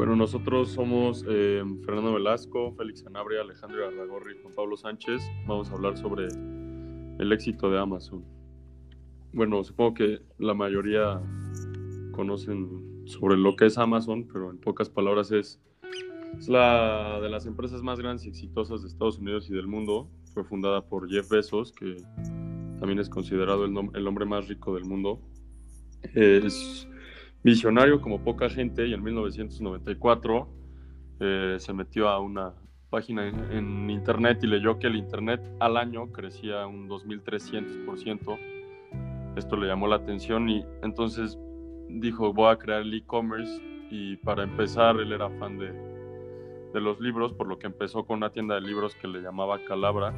Bueno, nosotros somos eh, Fernando Velasco, Félix Sanabria, Alejandro Arragorri y Juan Pablo Sánchez. Vamos a hablar sobre el éxito de Amazon. Bueno, supongo que la mayoría conocen sobre lo que es Amazon, pero en pocas palabras es, la de las empresas más grandes y exitosas de Estados Unidos y del mundo. Fue fundada por Jeff Bezos, que también es considerado el hombre más rico del mundo. Es visionario como poca gente y en 1994 eh, se metió a una página en, internet y leyó que el internet al año crecía un 2300%. Esto le llamó la atención y entonces dijo voy a crear el e-commerce y para empezar él era fan de, de los libros, por lo que empezó con una tienda de libros que le llamaba Calabra.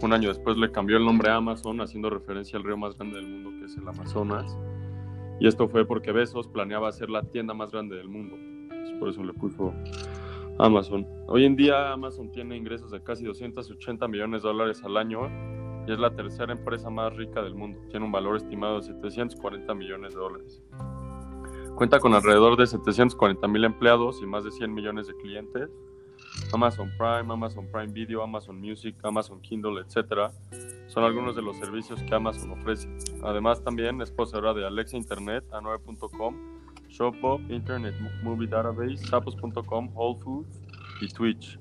Un año después le cambió el nombre a Amazon, haciendo referencia al río más grande del mundo, que es el Amazonas. Y esto fue porque Bezos planeaba ser la tienda más grande del mundo. Por eso le puso Amazon. Hoy en día Amazon tiene ingresos de casi 280 millones de dólares al año y es la tercera empresa más rica del mundo. Tiene un valor estimado de 740 millones de dólares. Cuenta con alrededor de 740 mil empleados y más de 100 millones de clientes. Amazon Prime, Amazon Prime Video, Amazon Music, Amazon Kindle, etc. son algunos de los servicios que Amazon ofrece. Además, también es poseedora de Alexa Internet, A9.com, Shopbop, Internet Movie Database, Zappos.com, Whole Foods y Twitch.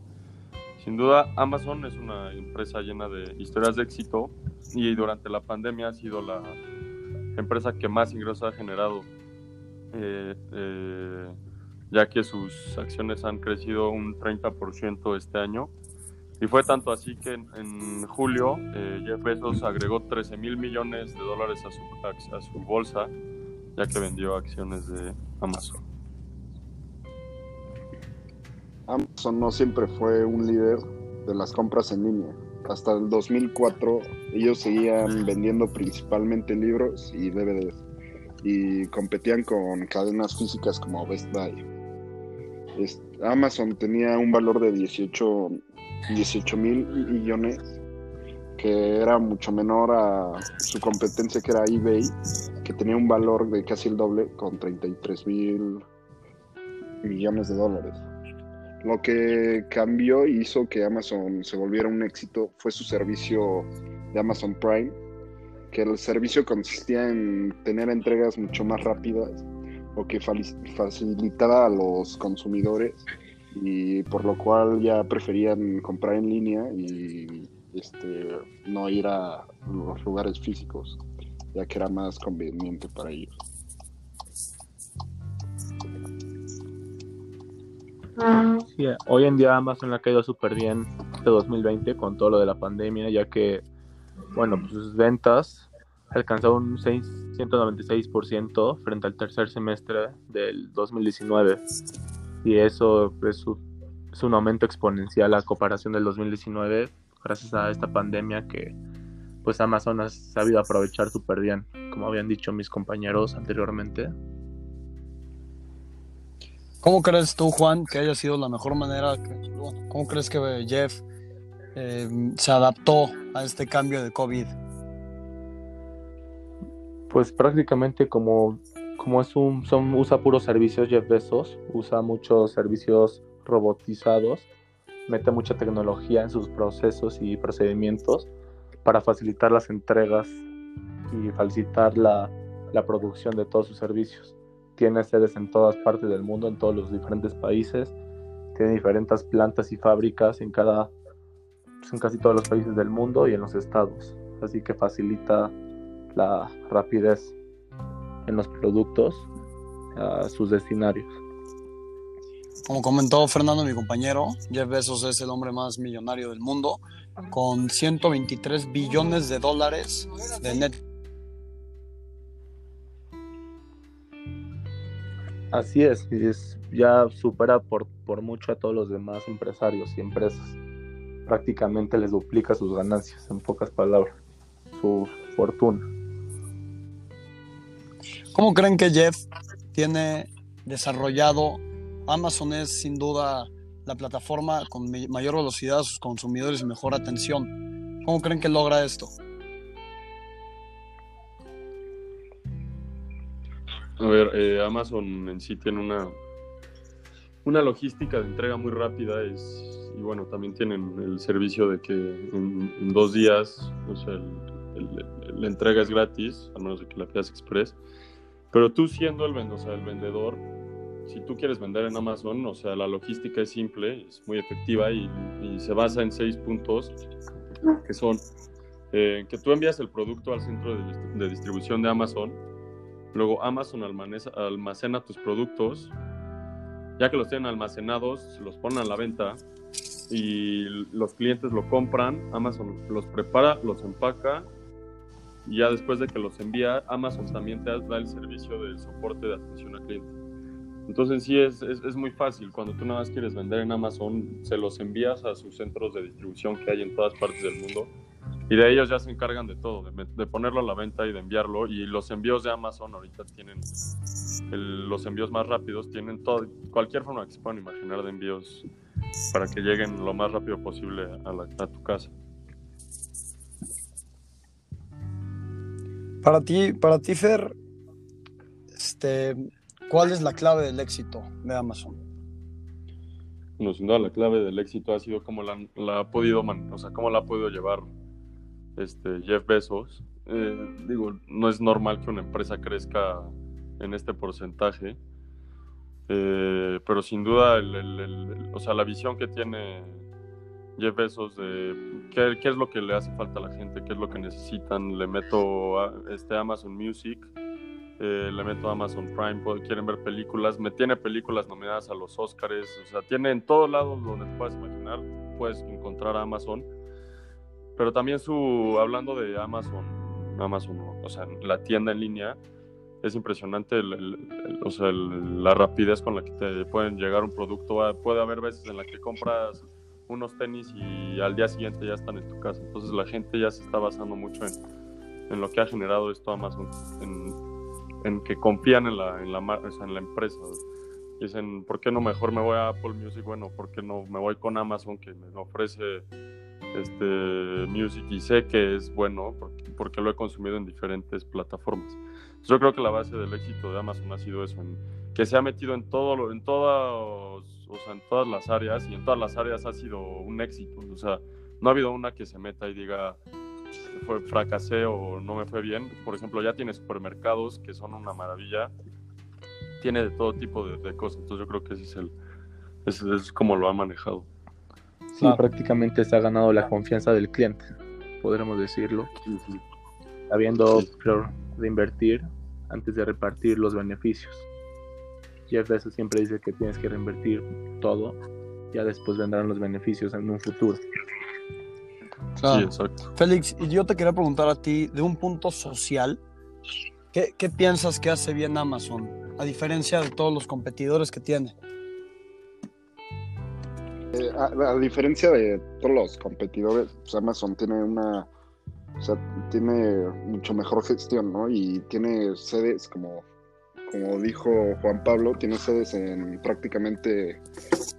Sin duda, Amazon es una empresa llena de historias de éxito y durante la pandemia ha sido la empresa que más ingresos ha generado. Eh, eh, ya que sus acciones han crecido un 30% este año. Y fue tanto así que en, julio eh, Jeff Bezos agregó 13 mil millones de dólares a su, a su bolsa, ya que vendió acciones de Amazon. Amazon no siempre fue un líder de las compras en línea. Hasta el 2004 ellos seguían vendiendo principalmente libros y DVDs y competían con cadenas físicas como Best Buy. Amazon tenía un valor de 18 mil millones, que era mucho menor a su competencia que era eBay, que tenía un valor de casi el doble con 33 mil millones de dólares. Lo que cambió y hizo que Amazon se volviera un éxito fue su servicio de Amazon Prime, que el servicio consistía en tener entregas mucho más rápidas o que facilitaba a los consumidores y por lo cual ya preferían comprar en línea y este, no ir a los lugares físicos, ya que era más conveniente para ellos. hoy en día Amazon ha caído súper bien este 2020 con todo lo de la pandemia, ya que, bueno, pues sus ventas alcanzó un 696% frente al tercer semestre del 2019 y eso es un, aumento exponencial a comparación del 2019 gracias a esta pandemia que pues Amazon ha sabido aprovechar súper bien, como habían dicho mis compañeros anteriormente. ¿Cómo crees tú, Juan, que haya sido la mejor manera? ¿Cómo crees que Jeff eh, se adaptó a este cambio de COVID? Pues prácticamente como, como es un, son, usa puros servicios Jeff Bezos, usa muchos servicios robotizados, mete mucha tecnología en sus procesos y procedimientos para facilitar las entregas y facilitar la, la producción de todos sus servicios. Tiene sedes en todas partes del mundo, en todos los diferentes países, tiene diferentes plantas y fábricas en cada pues, en casi todos los países del mundo y en los estados. Así que facilita la rapidez en los productos a sus destinarios. Como comentó Fernando, mi compañero, Jeff Bezos es el hombre más millonario del mundo, con 123 billones de dólares de net. Así es, es ya supera por, por mucho a todos los demás empresarios y empresas. Prácticamente les duplica sus ganancias, en pocas palabras, su fortuna. ¿Cómo creen que Jeff tiene desarrollado? Amazon es sin duda la plataforma con mayor velocidad a sus consumidores y mejor atención. ¿Cómo creen que logra esto? A ver, eh, Amazon en sí tiene una una logística de entrega muy rápida y bueno, también tienen el servicio de que en, dos días, la entrega es gratis, a menos de que la pidas express, pero tú siendo el, o sea, el vendedor, si tú quieres vender en Amazon, o sea, la logística es simple, es muy efectiva y, se basa en seis puntos que son eh, que tú envías el producto al centro de, distribución de Amazon, luego Amazon almacena, tus productos, ya que los tienen almacenados, los ponen a la venta y los clientes lo compran, Amazon los prepara, los empaca y ya después de que los envía, Amazon también te da el servicio de soporte de atención al cliente. Entonces sí es, es, muy fácil, cuando tú nada más quieres vender en Amazon, se los envías a sus centros de distribución que hay en todas partes del mundo y de ellos ya se encargan de todo, de, ponerlo a la venta y de enviarlo. Y los envíos de Amazon ahorita tienen los envíos más rápidos, tienen todo, cualquier forma que se puedan imaginar de envíos para que lleguen lo más rápido posible a tu casa. Para ti, para ti, Fer, este, ¿cuál es la clave del éxito de Amazon? Bueno, sin duda la clave del éxito ha sido cómo la, ha podido, o sea, cómo la ha podido llevar este, Jeff Bezos. Eh, digo, no es normal que una empresa crezca en este porcentaje, eh, pero sin duda, o sea, la visión que tiene Jeff Bezos de qué, qué, es lo que le hace falta a la gente, qué es lo que necesitan, le meto a, este Amazon Music, eh, le meto Amazon Prime, quieren ver películas, me tiene películas nominadas a los Oscars, o sea, tiene en todos lados donde te puedes imaginar, puedes encontrar a Amazon. Pero también su, hablando de Amazon, Amazon, o sea, la tienda en línea, es impresionante o sea, la rapidez con la que te pueden llegar un producto. Puede haber veces en la que compras unos tenis y al día siguiente ya están en tu casa. Entonces la gente ya se está basando mucho en, en lo que ha generado esto Amazon, en, en que confían en la, en la, en la empresa. Dicen, ¿por qué no mejor me voy a Apple Music? Bueno, ¿por qué no me voy con Amazon que me ofrece este, Music y sé que es bueno porque, lo he consumido en diferentes plataformas. Yo creo que la base del éxito de Amazon ha sido eso, que se ha metido en todo en todas, o sea, en todas las áreas y en todas las áreas ha sido un éxito. O sea, no ha habido una que se meta y diga fue fracasé o no me fue bien. Por ejemplo, ya tiene supermercados que son una maravilla. Tiene de todo tipo de, cosas. Entonces yo creo que ese es el, ese es como lo ha manejado. Sí, prácticamente se ha ganado la confianza del cliente, podremos decirlo. Habiendo de invertir antes de repartir los beneficios. Jeff Bezos siempre dice que tienes que reinvertir todo, ya después vendrán los beneficios en un futuro. Sí, exacto. Félix, y yo te quería preguntar a ti, de un punto social, ¿qué, ¿qué piensas que hace bien Amazon, a diferencia de todos los competidores que tiene? Eh, a, diferencia de todos los competidores, pues, Amazon tiene una, o sea, tiene mucho mejor gestión, ¿no? Y tiene sedes, como, como dijo Juan Pablo, tiene sedes en prácticamente,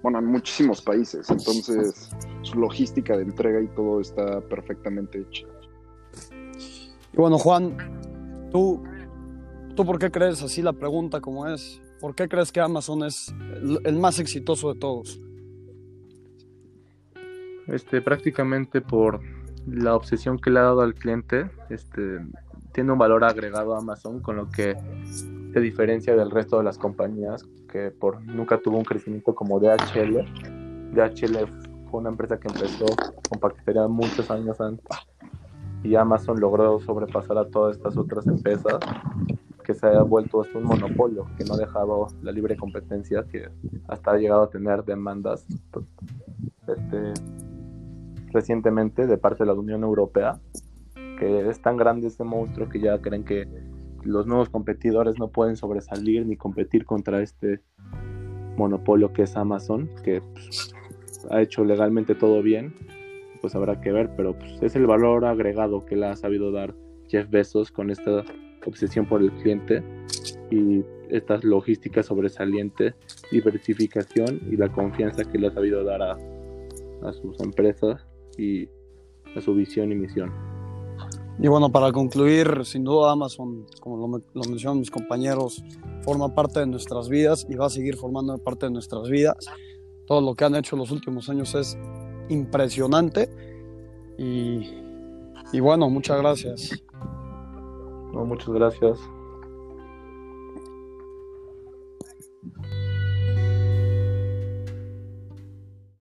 bueno, en muchísimos países. Entonces, su logística de entrega y todo está perfectamente hecha. Y bueno, Juan, tú, ¿tú por qué crees así la pregunta como es? ¿Por qué crees que Amazon es el más exitoso de todos? este, prácticamente por la obsesión que le ha dado al cliente, este, tiene un valor agregado a Amazon, con lo que se diferencia del resto de las compañías que por nunca tuvo un crecimiento como DHL. DHL fue una empresa que empezó con paquetería muchos años antes y Amazon logró sobrepasar a todas estas otras empresas que se ha vuelto un monopolio que no ha dejado la libre competencia que hasta ha llegado a tener demandas este, recientemente de parte de la Unión Europea, que es tan grande este monstruo que ya creen que los nuevos competidores no pueden sobresalir ni competir contra este monopolio que es Amazon, que pues, ha hecho legalmente todo bien, pues habrá que ver, pero pues, es el valor agregado que le ha sabido dar Jeff Bezos con esta obsesión por el cliente y esta logística sobresaliente, diversificación y la confianza que le ha sabido dar a sus empresas y a su visión y misión. Y bueno, para concluir, sin duda Amazon, como lo, lo mencionan mis compañeros, forma parte de nuestras vidas y va a seguir formando parte de nuestras vidas. Todo lo que han hecho los últimos años es impresionante. Y, y bueno, muchas gracias. No, muchas gracias.